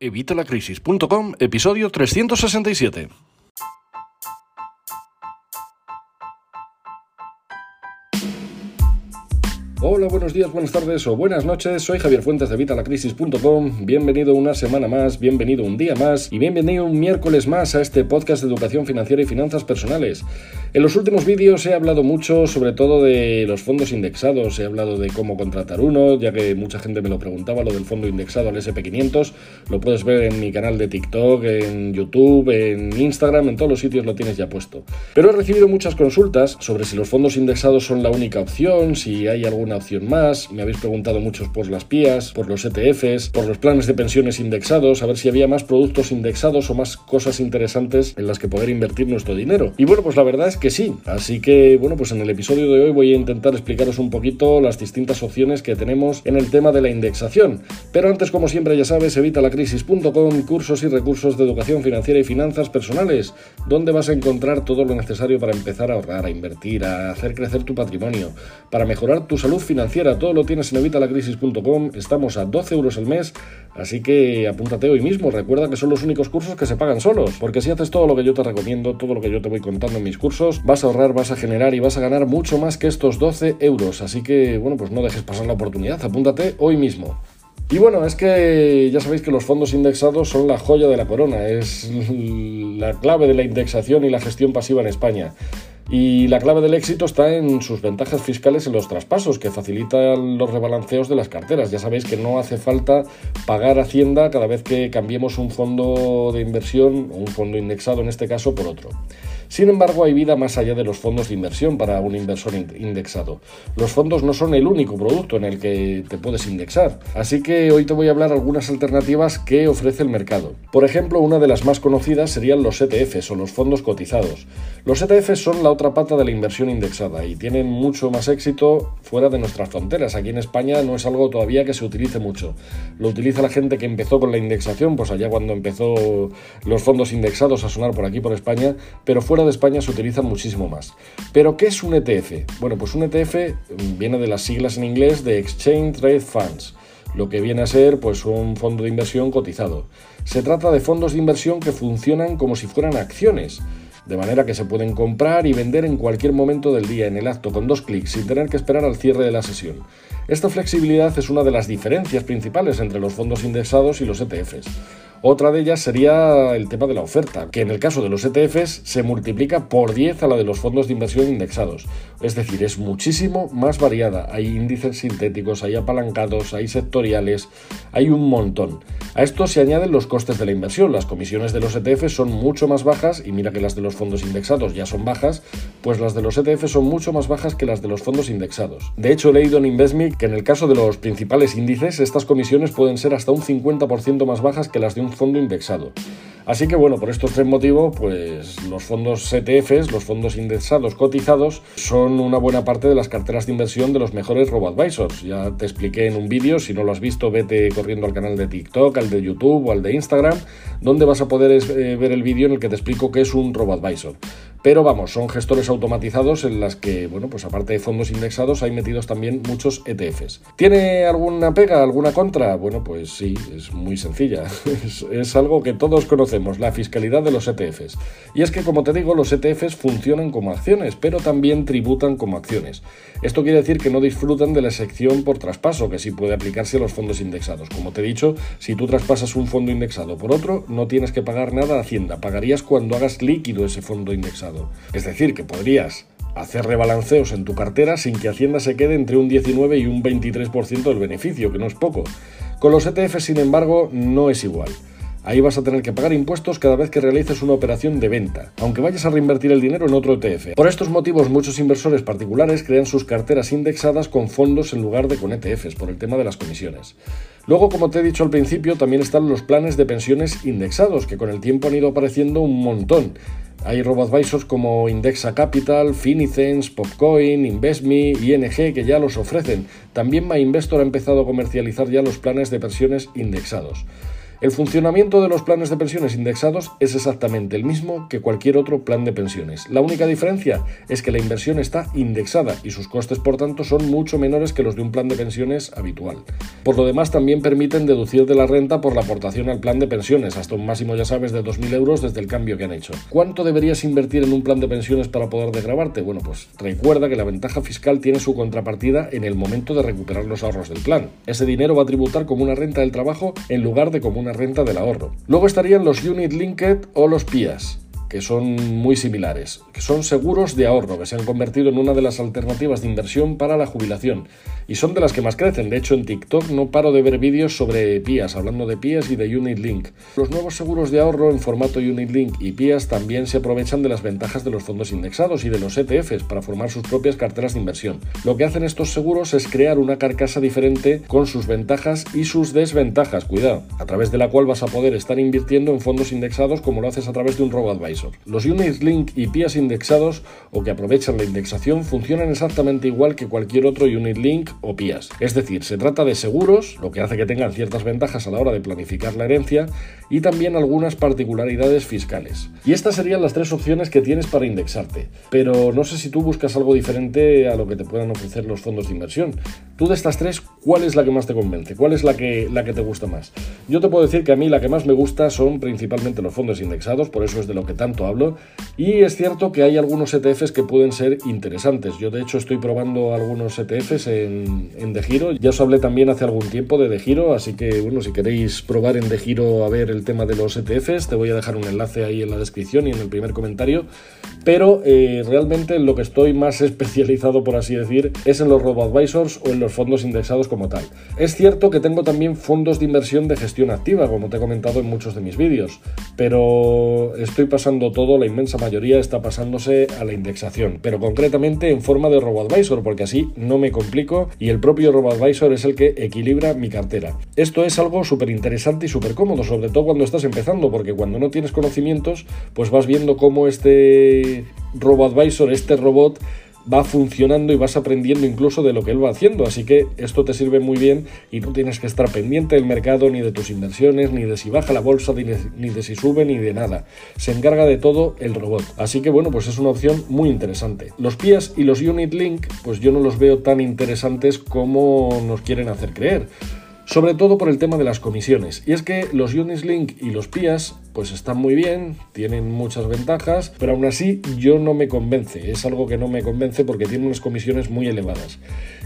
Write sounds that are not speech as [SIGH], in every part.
Evitalacrisis.com, episodio 367. Hola, buenos días, buenas tardes o buenas noches. Soy Javier Fuentes de Vitalacrisis.com. Bienvenido una semana más, bienvenido un día más y bienvenido un miércoles más a este podcast de educación financiera y finanzas personales. En los últimos vídeos he hablado mucho sobre todo de los fondos indexados, he hablado de cómo contratar uno, ya que mucha gente me lo preguntaba, lo del fondo indexado al SP500. Lo puedes ver en mi canal de TikTok, en YouTube, en Instagram, en todos los sitios lo tienes ya puesto. Pero he recibido muchas consultas sobre si los fondos indexados son la única opción, si hay alguna opción más. Me habéis preguntado muchos por las PIAs, por los ETFs, por los planes de pensiones indexados, a ver si había más productos indexados o más cosas interesantes en las que poder invertir nuestro dinero. Y bueno, pues la verdad es que sí. Así que bueno, pues en el episodio de hoy voy a intentar explicaros un poquito las distintas opciones que tenemos en el tema de la indexación. Pero antes, como siempre, ya sabes, evitalacrisis.com, cursos y recursos de educación financiera y finanzas personales, donde vas a encontrar todo lo necesario para empezar a ahorrar, a invertir, a hacer crecer tu patrimonio, para mejorar tu salud financiera. Todo lo tienes en evitalacrisis.com. Estamos a 12 euros al mes, así que apúntate hoy mismo. Recuerda que son los únicos cursos que se pagan solos, porque si haces todo lo que yo te recomiendo, todo lo que yo te voy contando en mis cursos, vas a ahorrar, vas a generar y vas a ganar mucho más que estos 12 euros. Así que, bueno, pues no dejes pasar la oportunidad. Apúntate hoy mismo. Y bueno, es que ya sabéis que los fondos indexados son la joya de la corona, es la clave de la indexación y la gestión pasiva en España. Y la clave del éxito está en sus ventajas fiscales en los traspasos, que facilitan los rebalanceos de las carteras. Ya sabéis que no hace falta pagar Hacienda cada vez que cambiemos un fondo de inversión, un fondo indexado en este caso, por otro. Sin embargo, hay vida más allá de los fondos de inversión para un inversor indexado. Los fondos no son el único producto en el que te puedes indexar, así que hoy te voy a hablar algunas alternativas que ofrece el mercado. Por ejemplo, una de las más conocidas serían los ETFs o los fondos cotizados. Los ETFs son la otra pata de la inversión indexada y tienen mucho más éxito fuera de nuestras fronteras. Aquí en España no es algo todavía que se utilice mucho. Lo utiliza la gente que empezó con la indexación, pues allá cuando empezó los fondos indexados a sonar por aquí por España, pero fuera de España se utilizan muchísimo más. Pero ¿qué es un ETF? Bueno, pues un ETF viene de las siglas en inglés de Exchange Trade Funds lo que viene a ser pues un fondo de inversión cotizado. Se trata de fondos de inversión que funcionan como si fueran acciones de manera que se pueden comprar y vender en cualquier momento del día en el acto con dos clics sin tener que esperar al cierre de la sesión. Esta flexibilidad es una de las diferencias principales entre los fondos indexados y los ETFs. Otra de ellas sería el tema de la oferta, que en el caso de los ETFs se multiplica por 10 a la de los fondos de inversión indexados. Es decir, es muchísimo más variada. Hay índices sintéticos, hay apalancados, hay sectoriales, hay un montón. A esto se añaden los costes de la inversión. Las comisiones de los ETFs son mucho más bajas y mira que las de los fondos indexados ya son bajas, pues las de los ETFs son mucho más bajas que las de los fondos indexados. De hecho, he leído en Investme que en el caso de los principales índices, estas comisiones pueden ser hasta un 50% más bajas que las de un fondo indexado. Así que bueno, por estos tres motivos, pues los fondos ETFs, los fondos indexados cotizados, son una buena parte de las carteras de inversión de los mejores robo-advisors. Ya te expliqué en un vídeo, si no lo has visto, vete corriendo al canal de TikTok, al de YouTube o al de Instagram, donde vas a poder eh, ver el vídeo en el que te explico qué es un robo-advisor. Pero vamos, son gestores automatizados en las que, bueno, pues aparte de fondos indexados hay metidos también muchos ETFs. ¿Tiene alguna pega, alguna contra? Bueno, pues sí, es muy sencilla. [LAUGHS] es, algo que todos conocemos, la fiscalidad de los ETFs. Y es que, como te digo, los ETFs funcionan como acciones, pero también tributan como acciones. Esto quiere decir que no disfrutan de la sección por traspaso, que sí puede aplicarse a los fondos indexados. Como te he dicho, si tú traspasas un fondo indexado por otro, no tienes que pagar nada a Hacienda. Pagarías cuando hagas líquido ese fondo indexado. Es decir, que podrías hacer rebalanceos en tu cartera sin que Hacienda se quede entre un 19 y un 23% del beneficio, que no es poco. Con los ETF, sin embargo, no es igual. Ahí vas a tener que pagar impuestos cada vez que realices una operación de venta, aunque vayas a reinvertir el dinero en otro ETF. Por estos motivos, muchos inversores particulares crean sus carteras indexadas con fondos en lugar de con ETFs, por el tema de las comisiones. Luego, como te he dicho al principio, también están los planes de pensiones indexados, que con el tiempo han ido apareciendo un montón. Hay robo-advisors como Indexa Capital, Finicens, Popcoin, InvestMe, ING que ya los ofrecen. También MyInvestor ha empezado a comercializar ya los planes de pensiones indexados. El funcionamiento de los planes de pensiones indexados es exactamente el mismo que cualquier otro plan de pensiones. La única diferencia es que la inversión está indexada y sus costes, por tanto, son mucho menores que los de un plan de pensiones habitual. Por lo demás, también permiten deducir de la renta por la aportación al plan de pensiones, hasta un máximo, ya sabes, de 2.000 euros desde el cambio que han hecho. ¿Cuánto deberías invertir en un plan de pensiones para poder desgrabarte? Bueno, pues recuerda que la ventaja fiscal tiene su contrapartida en el momento de recuperar los ahorros del plan. Ese dinero va a tributar como una renta del trabajo en lugar de como una renta del ahorro. Luego estarían los Unit Linked o los PIAs que son muy similares, que son seguros de ahorro, que se han convertido en una de las alternativas de inversión para la jubilación y son de las que más crecen. De hecho, en TikTok no paro de ver vídeos sobre PIAs, hablando de PIAs y de Unit Link. Los nuevos seguros de ahorro en formato Unit Link y PIAs también se aprovechan de las ventajas de los fondos indexados y de los ETFs para formar sus propias carteras de inversión. Lo que hacen estos seguros es crear una carcasa diferente con sus ventajas y sus desventajas, cuidado, a través de la cual vas a poder estar invirtiendo en fondos indexados como lo haces a través de un robo Los Unit Link y PIAs indexados o que aprovechan la indexación funcionan exactamente igual que cualquier otro Unit Link o PIAs. Es decir, se trata de seguros, lo que hace que tengan ciertas ventajas a la hora de planificar la herencia y también algunas particularidades fiscales. Y estas serían las tres opciones que tienes para indexarte. Pero no sé si tú buscas algo diferente a lo que te puedan ofrecer los fondos de inversión. Tú de estas tres, ¿cuál es la que más te convence? ¿Cuál es la que, la que te gusta más? Yo te puedo decir que a mí la que más me gusta son principalmente los fondos indexados, por eso es de lo que tanto hablo. Y es cierto que hay algunos ETFs que pueden ser interesantes. Yo de hecho estoy probando algunos ETFs en, De Giro. Ya os hablé también hace algún tiempo de De Giro, así que bueno, si queréis probar en De Giro a ver el tema de los ETFs, te voy a dejar un enlace ahí en la descripción y en el primer comentario. Pero eh, realmente en lo que estoy más [LAUGHS] especializado, por así decir, es en los robo-advisors o en los fondos indexados como tal. Es cierto que tengo también fondos de inversión de gestión activa, como te he comentado en muchos de mis vídeos, pero estoy pasando todo, la inmensa mayoría está pasándose a la indexación, pero concretamente en forma de robo-advisor, porque así no me complico y el propio robo-advisor es el que equilibra mi cartera. Esto es algo súper interesante y súper cómodo, sobre todo cuando estás empezando, porque cuando no tienes conocimientos, pues vas viendo cómo este robo-advisor, este robot, va funcionando y vas aprendiendo incluso de lo que él va haciendo. Así que esto te sirve muy bien y no tienes que estar pendiente del mercado, ni de tus inversiones, ni de si baja la bolsa, ni de, si sube, ni de nada. Se encarga de todo el robot. Así que bueno, pues es una opción muy interesante. Los PIAs y los Unit Link, pues yo no los veo tan interesantes como nos quieren hacer creer sobre todo por el tema de las comisiones. Y es que los Unislink y los PIAs pues están muy bien, tienen muchas ventajas, pero aún así yo no me convence, es algo que no me convence porque tienen unas comisiones muy elevadas.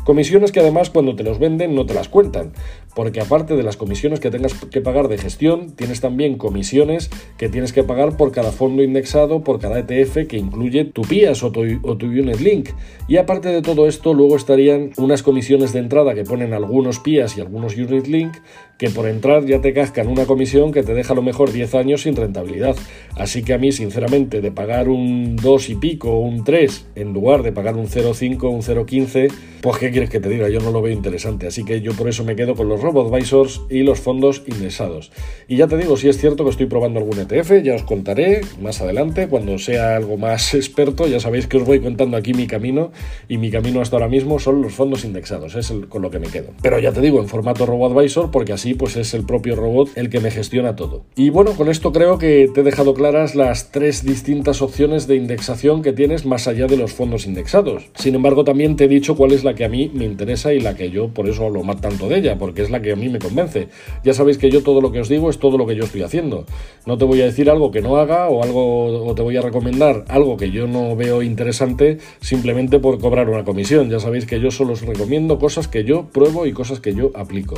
Comisiones que además cuando te los venden no te las cuentan, porque aparte de las comisiones que tengas que pagar de gestión, tienes también comisiones que tienes que pagar por cada fondo indexado, por cada ETF que incluye tu PIAS o tu, o Unit Link. Y aparte de todo esto, luego estarían unas comisiones de entrada que ponen algunos PIAS y algunos Unit Link, que por entrar ya te cascan una comisión que te deja a lo mejor 10 años sin rentabilidad. Así que a mí, sinceramente, de pagar un 2 y pico o un 3 en lugar de pagar un 0,5 un 0,15, pues qué quieres que te diga, yo no lo veo interesante. Así que yo por eso me quedo con los robo-advisors y los fondos indexados. Y ya te digo, si es cierto que estoy probando algún ETF, ya os contaré más adelante, cuando sea algo más [LAUGHS] experto, ya sabéis que os voy contando aquí mi camino y mi camino hasta ahora mismo son los fondos indexados, es el, con lo que me quedo. Pero ya te digo, en formato robo-advisor, porque así pues es el propio robot el que me gestiona todo. Y bueno, con esto creo que te he dejado claras las tres distintas opciones de indexación que tienes más allá de los fondos indexados. Sin embargo, también te he dicho cuál es la que a mí me interesa y la que yo por eso hablo más tanto de ella, porque es la que a mí me convence. Ya sabéis que yo todo lo que os digo es todo lo que yo estoy haciendo. No te voy a decir algo que no haga o algo o te voy a recomendar algo que yo no veo interesante simplemente por cobrar una comisión. Ya sabéis que yo solo os recomiendo cosas que yo pruebo y cosas que yo aplico.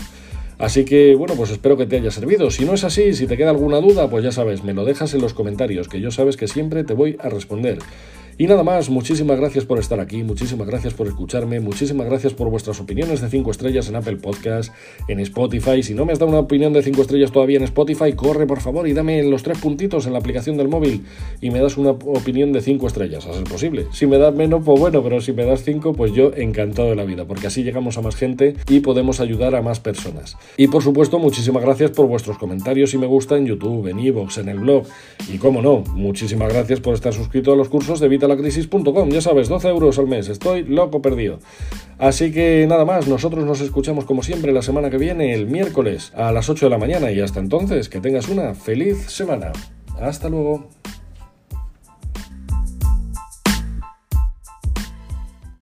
Así que bueno, pues espero que te haya servido. Si no es así, si te queda alguna duda, pues ya sabes, me lo dejas en los comentarios, que yo sabes que siempre te voy a responder. Y nada más, muchísimas gracias por estar aquí, muchísimas gracias por escucharme, muchísimas gracias por vuestras opiniones de 5 estrellas en Apple Podcast, en Spotify. Si no me has dado una opinión de 5 estrellas todavía en Spotify, corre por favor y dame los tres puntitos en la aplicación del móvil y me das una opinión de 5 estrellas, a ser posible. Si me das menos, pues bueno, pero si me das 5, pues yo encantado de la vida, porque así llegamos a más gente y podemos ayudar a más personas. Y por supuesto, muchísimas gracias por vuestros comentarios y me gusta en YouTube, en Evox, en el blog. Y como no, muchísimas gracias por estar suscrito a los cursos de Vital evitalacrisis.com. Ya sabes, 12 euros al mes. Estoy loco perdido. Así que nada más, nosotros nos escuchamos como siempre la semana que viene, el miércoles, a las 8 de la mañana. Y hasta entonces, que tengas una feliz semana. Hasta luego.